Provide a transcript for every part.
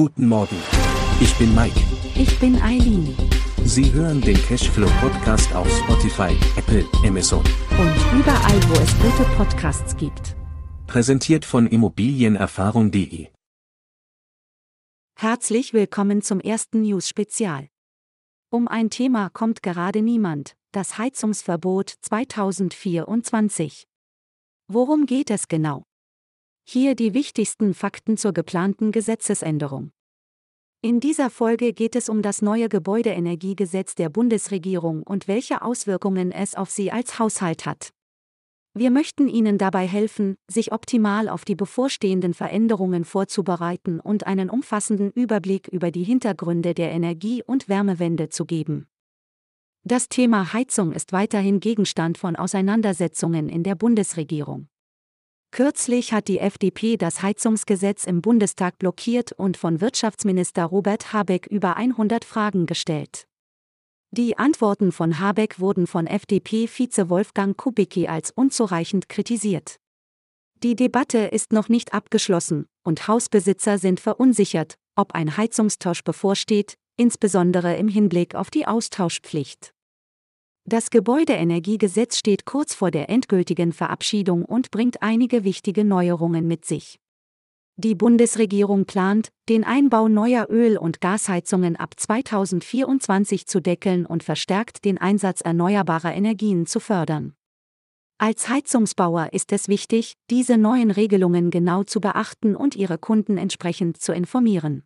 Guten Morgen. Ich bin Mike. Ich bin Eileen. Sie hören den Cashflow Podcast auf Spotify, Apple, Amazon. Und überall, wo es gute Podcasts gibt. Präsentiert von Immobilienerfahrung.de. Herzlich willkommen zum ersten News-Spezial. Um ein Thema kommt gerade niemand, das Heizungsverbot 2024. Worum geht es genau? Hier die wichtigsten Fakten zur geplanten Gesetzesänderung. In dieser Folge geht es um das neue Gebäudeenergiegesetz der Bundesregierung und welche Auswirkungen es auf Sie als Haushalt hat. Wir möchten Ihnen dabei helfen, sich optimal auf die bevorstehenden Veränderungen vorzubereiten und einen umfassenden Überblick über die Hintergründe der Energie- und Wärmewende zu geben. Das Thema Heizung ist weiterhin Gegenstand von Auseinandersetzungen in der Bundesregierung. Kürzlich hat die FDP das Heizungsgesetz im Bundestag blockiert und von Wirtschaftsminister Robert Habeck über 100 Fragen gestellt. Die Antworten von Habeck wurden von FDP-Vize Wolfgang Kubicki als unzureichend kritisiert. Die Debatte ist noch nicht abgeschlossen, und Hausbesitzer sind verunsichert, ob ein Heizungstausch bevorsteht, insbesondere im Hinblick auf die Austauschpflicht. Das Gebäudeenergiegesetz steht kurz vor der endgültigen Verabschiedung und bringt einige wichtige Neuerungen mit sich. Die Bundesregierung plant, den Einbau neuer Öl- und Gasheizungen ab 2024 zu deckeln und verstärkt den Einsatz erneuerbarer Energien zu fördern. Als Heizungsbauer ist es wichtig, diese neuen Regelungen genau zu beachten und ihre Kunden entsprechend zu informieren.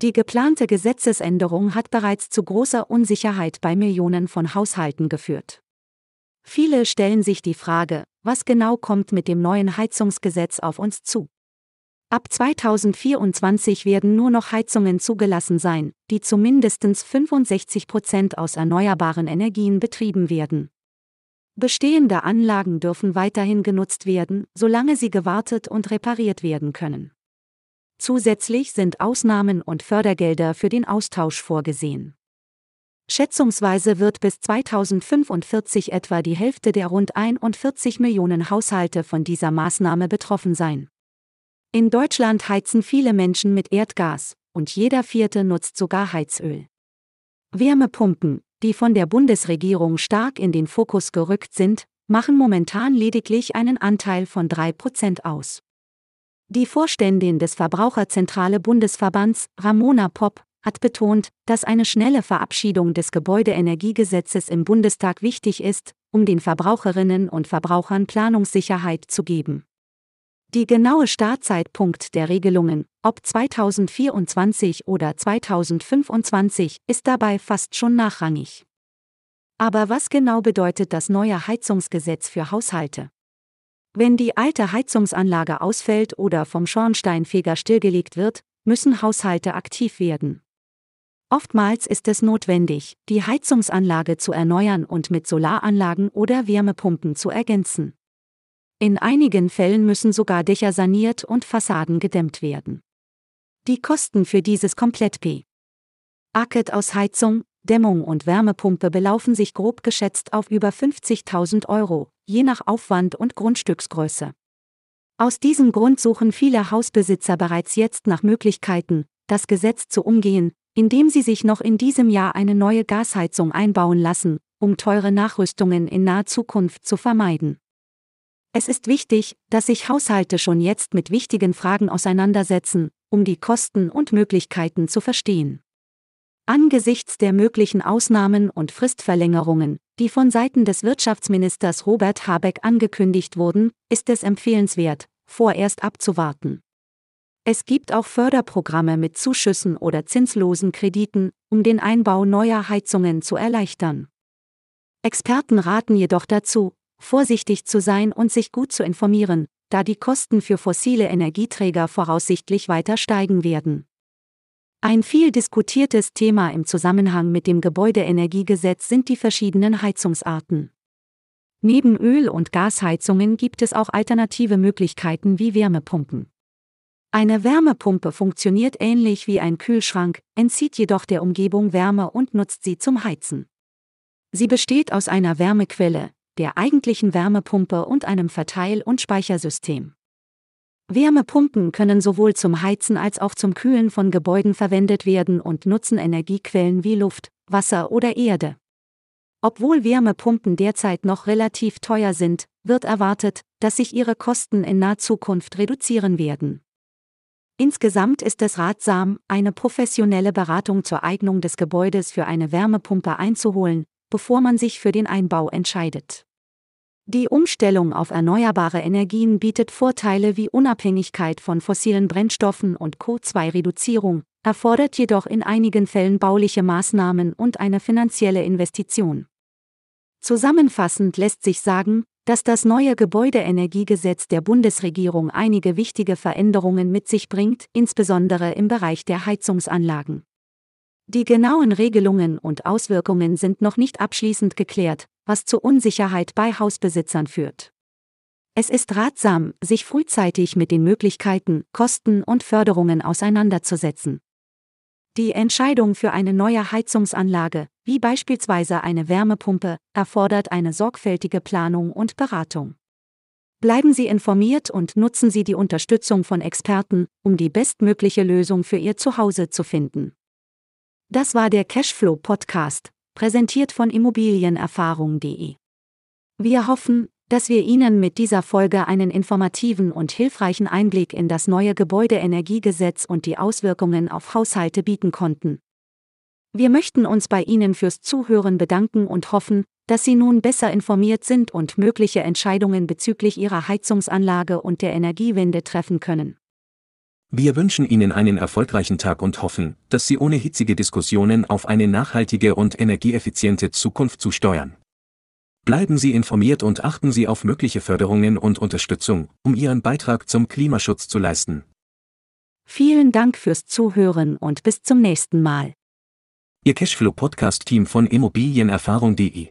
Die geplante Gesetzesänderung hat bereits zu großer Unsicherheit bei Millionen von Haushalten geführt. Viele stellen sich die Frage, was genau kommt mit dem neuen Heizungsgesetz auf uns zu. Ab 2024 werden nur noch Heizungen zugelassen sein, die zu mindestens 65 Prozent aus erneuerbaren Energien betrieben werden. Bestehende Anlagen dürfen weiterhin genutzt werden, solange sie gewartet und repariert werden können. Zusätzlich sind Ausnahmen und Fördergelder für den Austausch vorgesehen. Schätzungsweise wird bis 2045 etwa die Hälfte der rund 41 Millionen Haushalte von dieser Maßnahme betroffen sein. In Deutschland heizen viele Menschen mit Erdgas, und jeder vierte nutzt sogar Heizöl. Wärmepumpen, die von der Bundesregierung stark in den Fokus gerückt sind, machen momentan lediglich einen Anteil von 3% aus. Die Vorständin des Verbraucherzentrale Bundesverbands, Ramona Popp, hat betont, dass eine schnelle Verabschiedung des Gebäudeenergiegesetzes im Bundestag wichtig ist, um den Verbraucherinnen und Verbrauchern Planungssicherheit zu geben. Die genaue Startzeitpunkt der Regelungen, ob 2024 oder 2025, ist dabei fast schon nachrangig. Aber was genau bedeutet das neue Heizungsgesetz für Haushalte? Wenn die alte Heizungsanlage ausfällt oder vom Schornsteinfeger stillgelegt wird, müssen Haushalte aktiv werden. Oftmals ist es notwendig, die Heizungsanlage zu erneuern und mit Solaranlagen oder Wärmepumpen zu ergänzen. In einigen Fällen müssen sogar Dächer saniert und Fassaden gedämmt werden. Die Kosten für dieses Komplett-P. Acket aus Heizung, Dämmung und Wärmepumpe belaufen sich grob geschätzt auf über 50.000 Euro, je nach Aufwand und Grundstücksgröße. Aus diesem Grund suchen viele Hausbesitzer bereits jetzt nach Möglichkeiten, das Gesetz zu umgehen, indem sie sich noch in diesem Jahr eine neue Gasheizung einbauen lassen, um teure Nachrüstungen in naher Zukunft zu vermeiden. Es ist wichtig, dass sich Haushalte schon jetzt mit wichtigen Fragen auseinandersetzen, um die Kosten und Möglichkeiten zu verstehen. Angesichts der möglichen Ausnahmen und Fristverlängerungen, die von Seiten des Wirtschaftsministers Robert Habeck angekündigt wurden, ist es empfehlenswert, vorerst abzuwarten. Es gibt auch Förderprogramme mit Zuschüssen oder zinslosen Krediten, um den Einbau neuer Heizungen zu erleichtern. Experten raten jedoch dazu, vorsichtig zu sein und sich gut zu informieren, da die Kosten für fossile Energieträger voraussichtlich weiter steigen werden. Ein viel diskutiertes Thema im Zusammenhang mit dem Gebäudeenergiegesetz sind die verschiedenen Heizungsarten. Neben Öl- und Gasheizungen gibt es auch alternative Möglichkeiten wie Wärmepumpen. Eine Wärmepumpe funktioniert ähnlich wie ein Kühlschrank, entzieht jedoch der Umgebung Wärme und nutzt sie zum Heizen. Sie besteht aus einer Wärmequelle, der eigentlichen Wärmepumpe und einem Verteil- und Speichersystem. Wärmepumpen können sowohl zum Heizen als auch zum Kühlen von Gebäuden verwendet werden und nutzen Energiequellen wie Luft, Wasser oder Erde. Obwohl Wärmepumpen derzeit noch relativ teuer sind, wird erwartet, dass sich ihre Kosten in naher Zukunft reduzieren werden. Insgesamt ist es ratsam, eine professionelle Beratung zur Eignung des Gebäudes für eine Wärmepumpe einzuholen, bevor man sich für den Einbau entscheidet. Die Umstellung auf erneuerbare Energien bietet Vorteile wie Unabhängigkeit von fossilen Brennstoffen und CO2-Reduzierung, erfordert jedoch in einigen Fällen bauliche Maßnahmen und eine finanzielle Investition. Zusammenfassend lässt sich sagen, dass das neue Gebäudeenergiegesetz der Bundesregierung einige wichtige Veränderungen mit sich bringt, insbesondere im Bereich der Heizungsanlagen. Die genauen Regelungen und Auswirkungen sind noch nicht abschließend geklärt, was zu Unsicherheit bei Hausbesitzern führt. Es ist ratsam, sich frühzeitig mit den Möglichkeiten, Kosten und Förderungen auseinanderzusetzen. Die Entscheidung für eine neue Heizungsanlage, wie beispielsweise eine Wärmepumpe, erfordert eine sorgfältige Planung und Beratung. Bleiben Sie informiert und nutzen Sie die Unterstützung von Experten, um die bestmögliche Lösung für Ihr Zuhause zu finden. Das war der Cashflow Podcast präsentiert von Immobilienerfahrung.de. Wir hoffen, dass wir Ihnen mit dieser Folge einen informativen und hilfreichen Einblick in das neue Gebäudeenergiegesetz und die Auswirkungen auf Haushalte bieten konnten. Wir möchten uns bei Ihnen fürs Zuhören bedanken und hoffen, dass Sie nun besser informiert sind und mögliche Entscheidungen bezüglich Ihrer Heizungsanlage und der Energiewende treffen können. Wir wünschen Ihnen einen erfolgreichen Tag und hoffen, dass Sie ohne hitzige Diskussionen auf eine nachhaltige und energieeffiziente Zukunft zusteuern. Bleiben Sie informiert und achten Sie auf mögliche Förderungen und Unterstützung, um Ihren Beitrag zum Klimaschutz zu leisten. Vielen Dank fürs Zuhören und bis zum nächsten Mal. Ihr Cashflow Podcast Team von Immobilienerfahrung.de